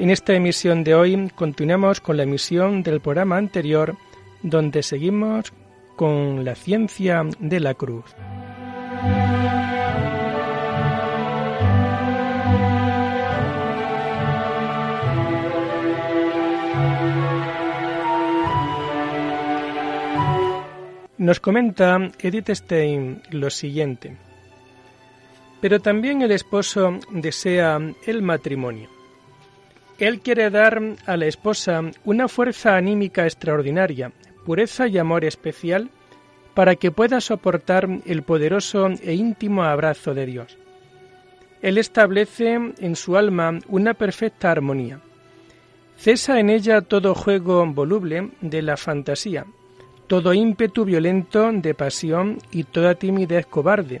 En esta emisión de hoy continuamos con la emisión del programa anterior, donde seguimos con la ciencia de la cruz. Nos comenta Edith Stein lo siguiente. Pero también el esposo desea el matrimonio. Él quiere dar a la esposa una fuerza anímica extraordinaria, pureza y amor especial para que pueda soportar el poderoso e íntimo abrazo de Dios. Él establece en su alma una perfecta armonía. Cesa en ella todo juego voluble de la fantasía, todo ímpetu violento de pasión y toda timidez cobarde.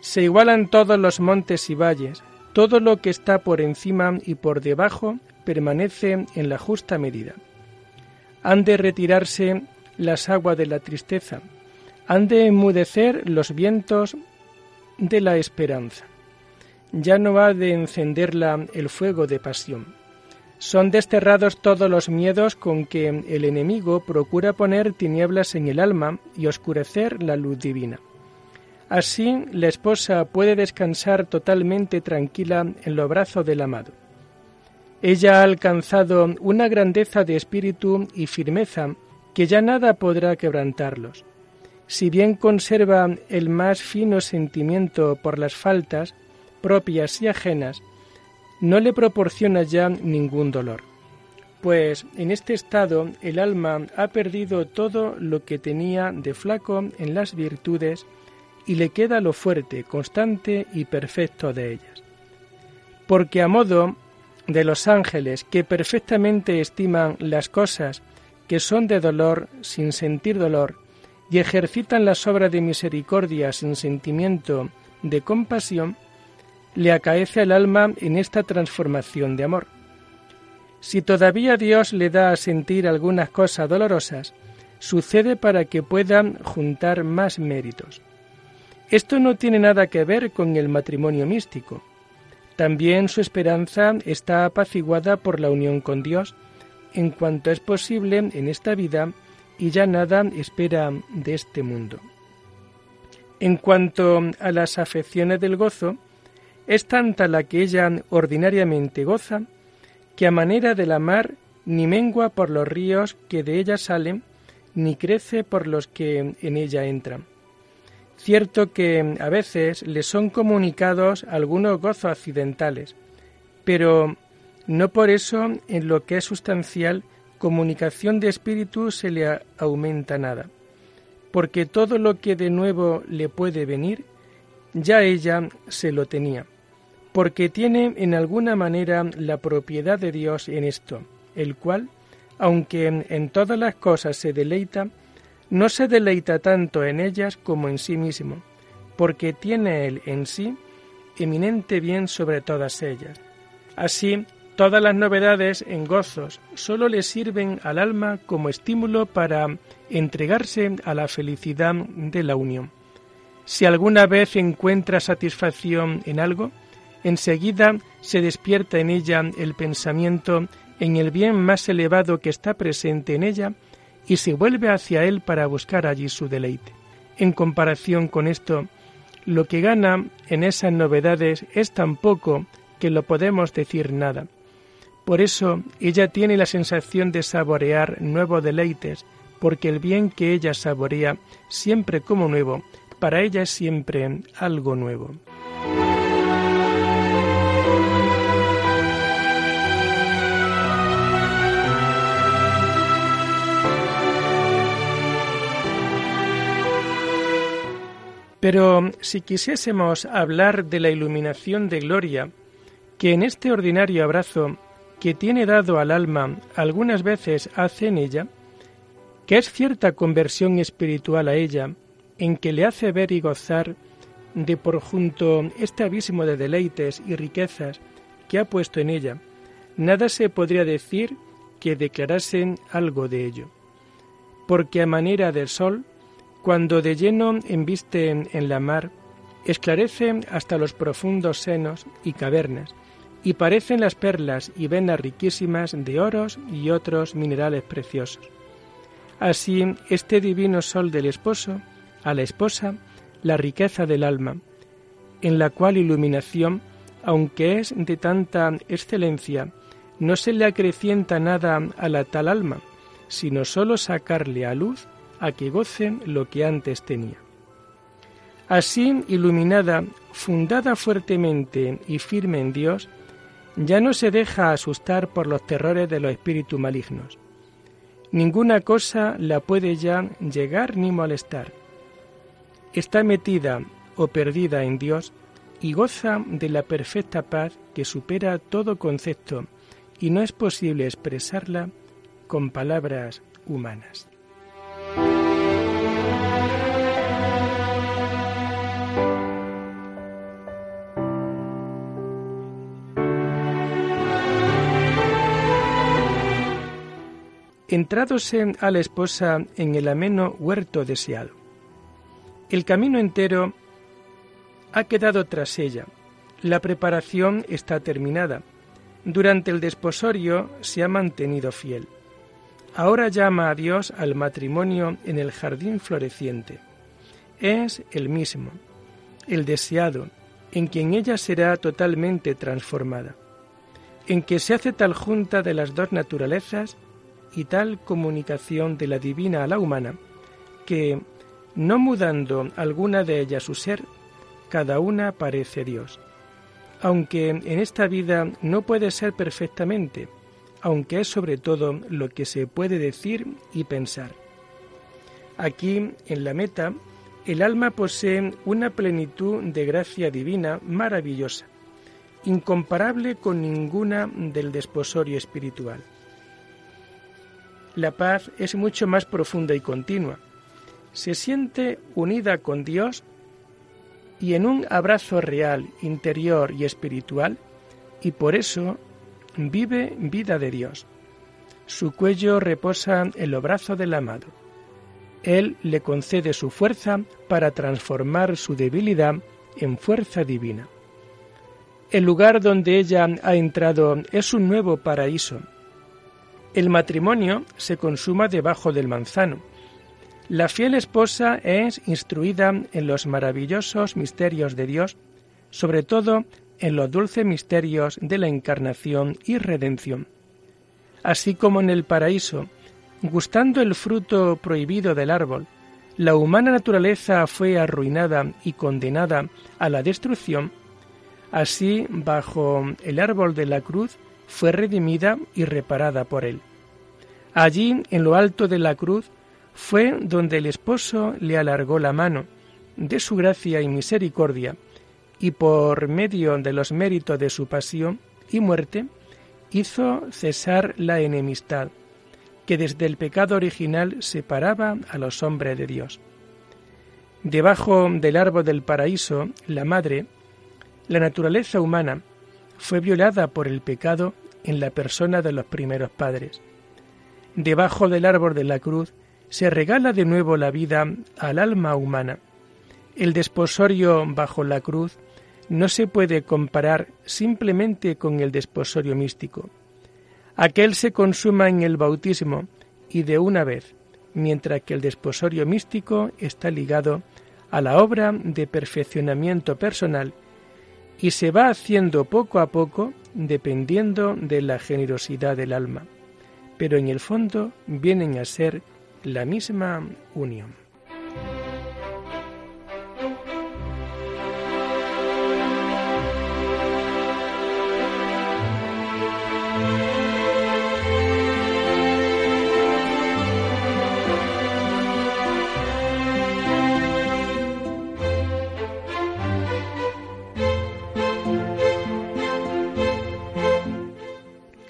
Se igualan todos los montes y valles, todo lo que está por encima y por debajo permanece en la justa medida. Han de retirarse las aguas de la tristeza, han de enmudecer los vientos de la esperanza. Ya no ha de encenderla el fuego de pasión son desterrados todos los miedos con que el enemigo procura poner tinieblas en el alma y oscurecer la luz divina. Así la esposa puede descansar totalmente tranquila en los brazos del amado. Ella ha alcanzado una grandeza de espíritu y firmeza que ya nada podrá quebrantarlos. Si bien conserva el más fino sentimiento por las faltas propias y ajenas, no le proporciona ya ningún dolor, pues en este estado el alma ha perdido todo lo que tenía de flaco en las virtudes y le queda lo fuerte, constante y perfecto de ellas. Porque a modo de los ángeles que perfectamente estiman las cosas que son de dolor sin sentir dolor y ejercitan las obras de misericordia sin sentimiento de compasión, le acaece al alma en esta transformación de amor. Si todavía Dios le da a sentir algunas cosas dolorosas, sucede para que puedan juntar más méritos. Esto no tiene nada que ver con el matrimonio místico. También su esperanza está apaciguada por la unión con Dios, en cuanto es posible en esta vida y ya nada espera de este mundo. En cuanto a las afecciones del gozo, es tanta la que ella ordinariamente goza, que a manera de la mar ni mengua por los ríos que de ella salen, ni crece por los que en ella entran. Cierto que a veces le son comunicados algunos gozos accidentales, pero no por eso en lo que es sustancial comunicación de espíritu se le aumenta nada, porque todo lo que de nuevo le puede venir, ya ella se lo tenía porque tiene en alguna manera la propiedad de Dios en esto, el cual, aunque en, todas las cosas se deleita, no se deleita tanto en ellas como en sí mismo, porque tiene él en sí eminente bien sobre todas ellas. Así, todas las novedades en gozos sólo le sirven al alma como estímulo para entregarse a la felicidad de la unión. Si alguna vez encuentra satisfacción en algo, enseguida se despierta en ella el pensamiento en el bien más elevado que está presente en ella y se vuelve hacia él para buscar allí su deleite. En comparación con esto, lo que gana en esas novedades es tan poco que lo podemos decir nada. Por eso ella tiene la sensación de saborear nuevos deleites, porque el bien que ella saborea siempre como nuevo, para ella es siempre algo nuevo. Pero si quisiésemos hablar de la iluminación de gloria que en este ordinario abrazo que tiene dado al alma algunas veces hace en ella, que es cierta conversión espiritual a ella, en que le hace ver y gozar de por junto este abismo de deleites y riquezas que ha puesto en ella, nada se podría decir que declarasen algo de ello. Porque a manera del sol, cuando de lleno embiste en la mar, esclarece hasta los profundos senos y cavernas, y parecen las perlas y venas riquísimas de oros y otros minerales preciosos. Así, este divino sol del esposo, a la esposa, la riqueza del alma, en la cual iluminación, aunque es de tanta excelencia, no se le acrecienta nada a la tal alma, sino sólo sacarle a luz a que gocen lo que antes tenía. Así, iluminada, fundada fuertemente y firme en Dios, ya no se deja asustar por los terrores de los espíritus malignos. Ninguna cosa la puede ya llegar ni molestar. Está metida o perdida en Dios y goza de la perfecta paz que supera todo concepto y no es posible expresarla con palabras humanas. Entradose a la esposa en el ameno huerto deseado. El camino entero ha quedado tras ella. La preparación está terminada. Durante el desposorio se ha mantenido fiel. Ahora llama a Dios al matrimonio en el jardín floreciente. Es el mismo, el deseado, en quien ella será totalmente transformada, en que se hace tal junta de las dos naturalezas y tal comunicación de la divina a la humana, que, no mudando alguna de ellas su ser, cada una parece Dios. Aunque en esta vida no puede ser perfectamente, aunque es sobre todo lo que se puede decir y pensar. Aquí, en la meta, el alma posee una plenitud de gracia divina maravillosa, incomparable con ninguna del desposorio espiritual la paz es mucho más profunda y continua. Se siente unida con Dios y en un abrazo real, interior y espiritual, y por eso vive vida de Dios. Su cuello reposa en los brazos del amado. Él le concede su fuerza para transformar su debilidad en fuerza divina. El lugar donde ella ha entrado es un nuevo paraíso, el matrimonio se consuma debajo del manzano. La fiel esposa es instruida en los maravillosos misterios de Dios, sobre todo en los dulces misterios de la encarnación y redención. Así como en el paraíso, gustando el fruto prohibido del árbol, la humana naturaleza fue arruinada y condenada a la destrucción, así bajo el árbol de la cruz fue redimida y reparada por él. Allí, en lo alto de la cruz, fue donde el esposo le alargó la mano, de su gracia y misericordia, y por medio de los méritos de su pasión y muerte, hizo cesar la enemistad, que desde el pecado original separaba a los hombres de Dios. Debajo del árbol del paraíso, la madre, la naturaleza humana, fue violada por el pecado en la persona de los primeros padres. Debajo del árbol de la cruz se regala de nuevo la vida al alma humana. El desposorio bajo la cruz no se puede comparar simplemente con el desposorio místico. Aquel se consuma en el bautismo y de una vez, mientras que el desposorio místico está ligado a la obra de perfeccionamiento personal y se va haciendo poco a poco dependiendo de la generosidad del alma, pero en el fondo vienen a ser la misma unión.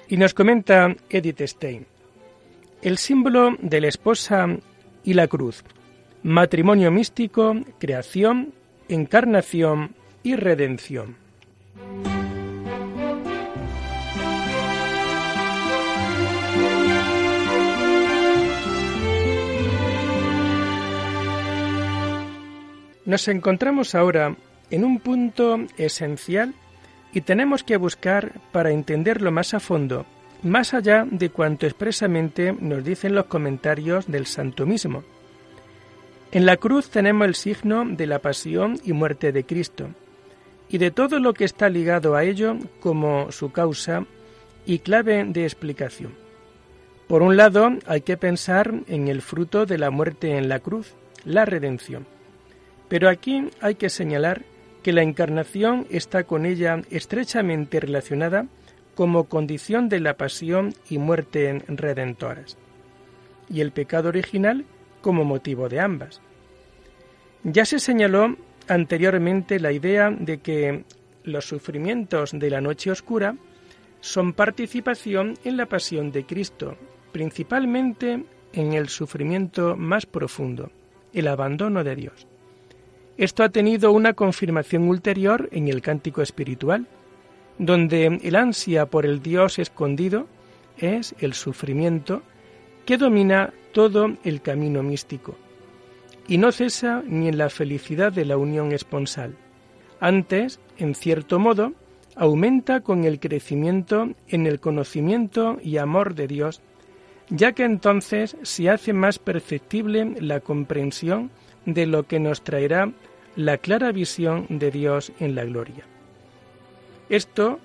Y nos comenta Edith Stein, el símbolo de la esposa y la cruz, matrimonio místico, creación, encarnación y redención. Nos encontramos ahora en un punto esencial y tenemos que buscar para entenderlo más a fondo, más allá de cuanto expresamente nos dicen los comentarios del santo mismo. En la cruz tenemos el signo de la pasión y muerte de Cristo, y de todo lo que está ligado a ello como su causa y clave de explicación. Por un lado, hay que pensar en el fruto de la muerte en la cruz, la redención. Pero aquí hay que señalar que la encarnación está con ella estrechamente relacionada como condición de la pasión y muerte redentoras, y el pecado original como motivo de ambas. Ya se señaló anteriormente la idea de que los sufrimientos de la noche oscura son participación en la pasión de Cristo, principalmente en el sufrimiento más profundo, el abandono de Dios. Esto ha tenido una confirmación ulterior en el cántico espiritual, donde el ansia por el Dios escondido es el sufrimiento que domina todo el camino místico, y no cesa ni en la felicidad de la unión esponsal. Antes, en cierto modo, aumenta con el crecimiento en el conocimiento y amor de Dios, ya que entonces se hace más perceptible la comprensión de lo que nos traerá la clara visión de Dios en la gloria. Esto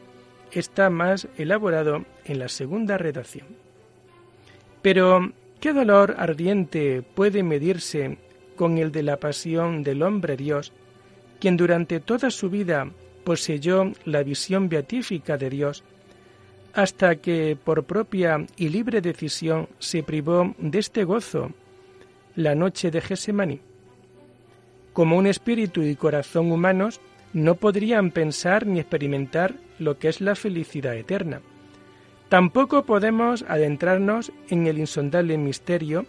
está más elaborado en la segunda redacción. Pero, ¿qué dolor ardiente puede medirse con el de la pasión del hombre Dios, quien durante toda su vida poseyó la visión beatífica de Dios, hasta que por propia y libre decisión se privó de este gozo la noche de Gesemaní? Como un espíritu y corazón humanos no podrían pensar ni experimentar lo que es la felicidad eterna. Tampoco podemos adentrarnos en el insondable misterio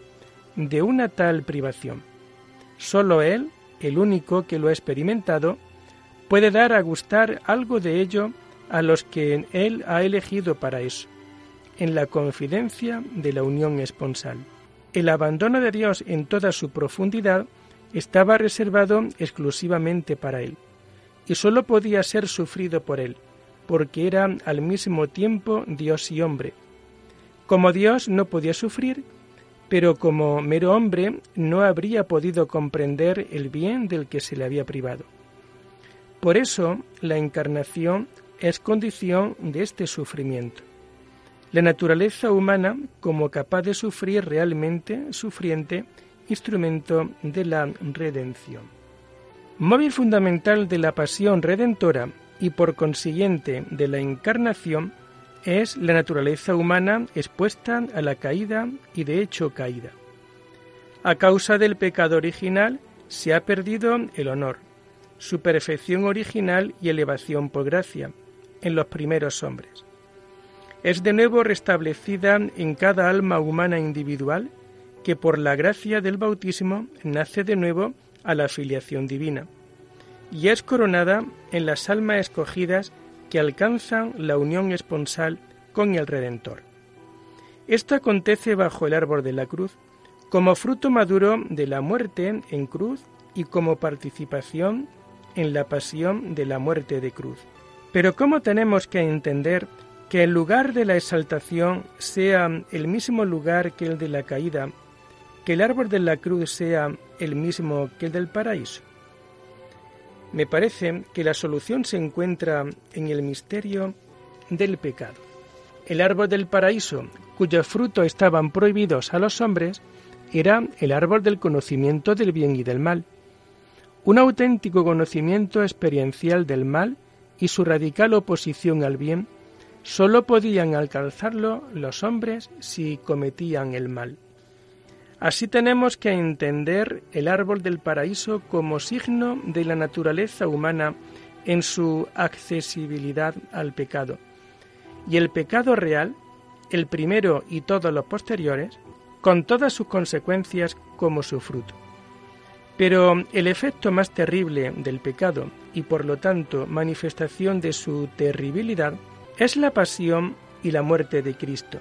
de una tal privación. Solo Él, el único que lo ha experimentado, puede dar a gustar algo de ello a los que Él ha elegido para eso, en la confidencia de la unión esponsal. El abandono de Dios en toda su profundidad estaba reservado exclusivamente para él, y sólo podía ser sufrido por él, porque era al mismo tiempo Dios y hombre. Como Dios no podía sufrir, pero como mero hombre no habría podido comprender el bien del que se le había privado. Por eso la encarnación es condición de este sufrimiento. La naturaleza humana, como capaz de sufrir realmente, sufriente, instrumento de la redención. Móvil fundamental de la pasión redentora y por consiguiente de la encarnación es la naturaleza humana expuesta a la caída y de hecho caída. A causa del pecado original se ha perdido el honor, su perfección original y elevación por gracia en los primeros hombres. Es de nuevo restablecida en cada alma humana individual que por la gracia del bautismo nace de nuevo a la filiación divina y es coronada en las almas escogidas que alcanzan la unión esponsal con el Redentor. Esto acontece bajo el árbol de la cruz, como fruto maduro de la muerte en cruz y como participación en la pasión de la muerte de cruz. Pero ¿cómo tenemos que entender que el lugar de la exaltación sea el mismo lugar que el de la caída que el árbol de la cruz sea el mismo que el del paraíso? Me parece que la solución se encuentra en el misterio del pecado. El árbol del paraíso, cuyos frutos estaban prohibidos a los hombres, era el árbol del conocimiento del bien y del mal. Un auténtico conocimiento experiencial del mal y su radical oposición al bien sólo podían alcanzarlo los hombres si cometían el mal. Así tenemos que entender el árbol del paraíso como signo de la naturaleza humana en su accesibilidad al pecado, y el pecado real el primero y todos los posteriores, con todas sus consecuencias como su fruto. Pero el efecto más terrible del pecado y por lo tanto manifestación de su terribilidad es la pasión y la muerte de Cristo.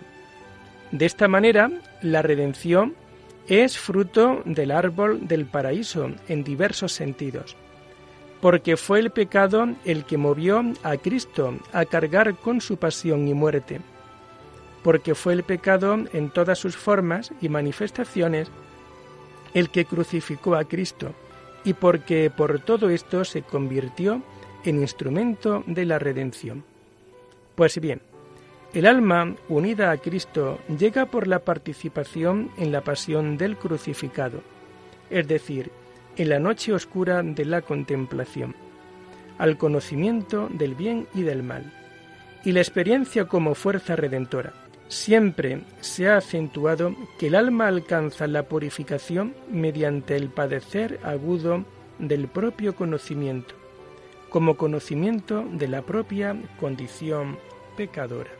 De esta manera, la redención es fruto del árbol del paraíso en diversos sentidos, porque fue el pecado el que movió a Cristo a cargar con su pasión y muerte, porque fue el pecado en todas sus formas y manifestaciones el que crucificó a Cristo, y porque por todo esto se convirtió en instrumento de la redención. Pues bien, el alma unida a Cristo llega por la participación en la pasión del crucificado, es decir, en la noche oscura de la contemplación, al conocimiento del bien y del mal, y la experiencia como fuerza redentora Siempre se ha acentuado que el alma alcanza la purificación mediante el padecer agudo del propio conocimiento, como conocimiento de la propia condición pecadora.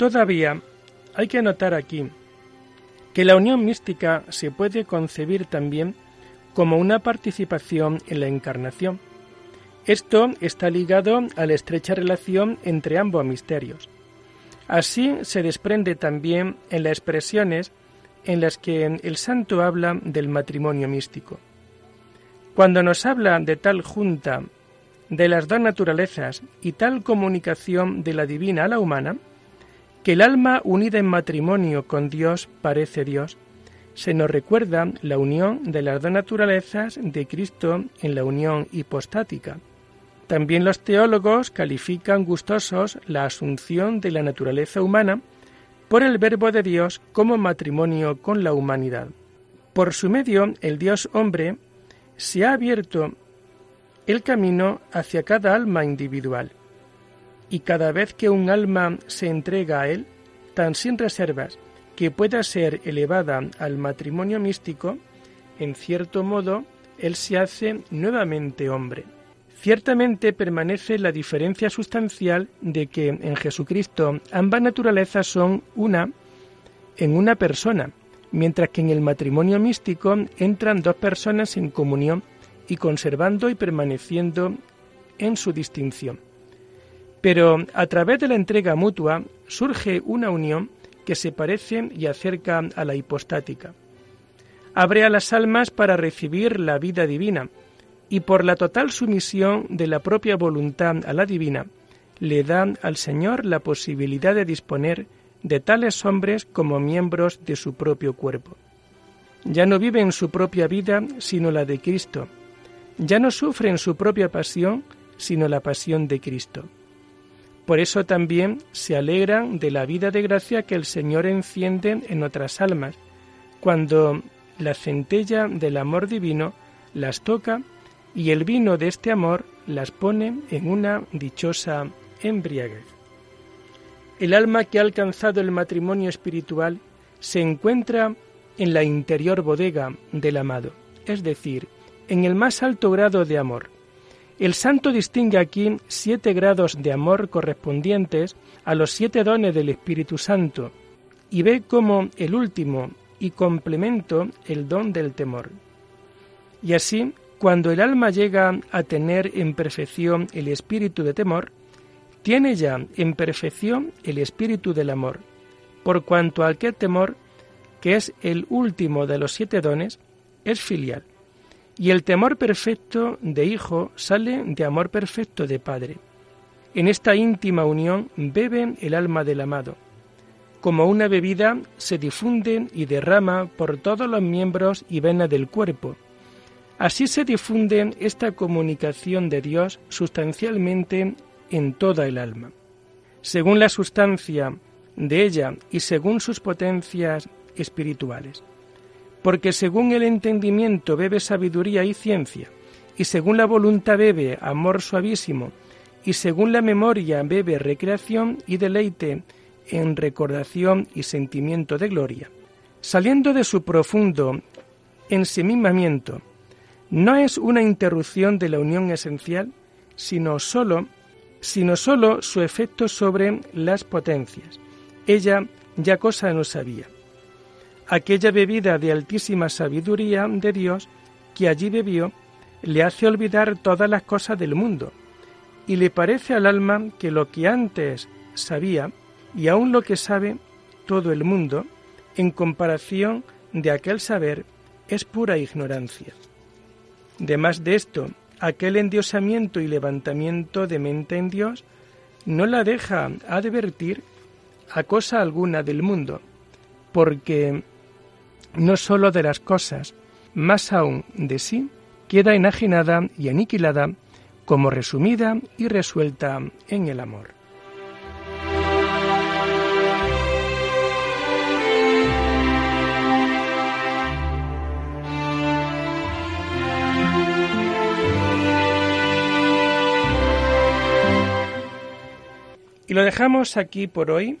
Todavía hay que notar aquí que la unión mística se puede concebir también como una participación en la encarnación. Esto está ligado a la estrecha relación entre ambos misterios. Así se desprende también en las expresiones en las que el santo habla del matrimonio místico. Cuando nos habla de tal junta de las dos naturalezas y tal comunicación de la divina a la humana, que el alma unida en matrimonio con Dios parece Dios, se nos recuerda la unión de las dos naturalezas de Cristo en la unión hipostática. También los teólogos califican gustosos la asunción de la naturaleza humana por el Verbo de Dios como matrimonio con la humanidad. Por su medio, el Dios hombre se ha abierto el camino hacia cada alma individual y cada vez que un alma se entrega a él, tan sin reservas que pueda ser elevada al matrimonio místico, en cierto modo, él se hace nuevamente hombre. Ciertamente permanece la diferencia sustancial de que en Jesucristo ambas naturalezas son una en una persona, mientras que en el matrimonio místico entran dos personas en comunión y conservando y permaneciendo en su distinción. Pero a través de la entrega mutua surge una unión que se parece y acerca a la hipostática. Abre a las almas para recibir la vida divina y por la total sumisión de la propia voluntad a la divina, le da al Señor la posibilidad de disponer de tales hombres como miembros de su propio cuerpo. Ya no viven su propia vida, sino la de Cristo. Ya no sufren su propia pasión, sino la pasión de Cristo. Por eso también se alegran de la vida de gracia que el Señor enciende en otras almas, cuando la centella del amor divino las toca y el vino de este amor las pone en una dichosa embriaguez. El alma que ha alcanzado el matrimonio espiritual se encuentra en la interior bodega del amado, es decir, en el más alto grado de amor, el santo distingue aquí siete grados de amor correspondientes a los siete dones del Espíritu Santo y ve como el último y complemento el don del temor. Y así, cuando el alma llega a tener en perfección el espíritu de temor, tiene ya en perfección el espíritu del amor, por cuanto aquel temor, que es el último de los siete dones, es filial. Y el temor perfecto de hijo sale de amor perfecto de padre. En esta íntima unión bebe el alma del amado. Como una bebida se difunde y derrama por todos los miembros y venas del cuerpo. Así se difunde esta comunicación de Dios sustancialmente en toda el alma. Según la sustancia de ella y según sus potencias espirituales porque según el entendimiento bebe sabiduría y ciencia, y según la voluntad bebe amor suavísimo, y según la memoria bebe recreación y deleite en recordación y sentimiento de gloria. Saliendo de su profundo ensimimamiento, no es una interrupción de la unión esencial, sino sólo, sino sólo su efecto sobre las potencias. Ella ya cosa no sabía. Aquella bebida de altísima sabiduría de Dios que allí bebió le hace olvidar todas las cosas del mundo, y le parece al alma que lo que antes sabía, y aún lo que sabe todo el mundo, en comparación de aquel saber, es pura ignorancia. Demás de esto, aquel endiosamiento y levantamiento de mente en Dios no la deja advertir a cosa alguna del mundo, porque no sólo de las cosas, más aún de sí, queda enajenada y aniquilada como resumida y resuelta en el amor. Y lo dejamos aquí por hoy,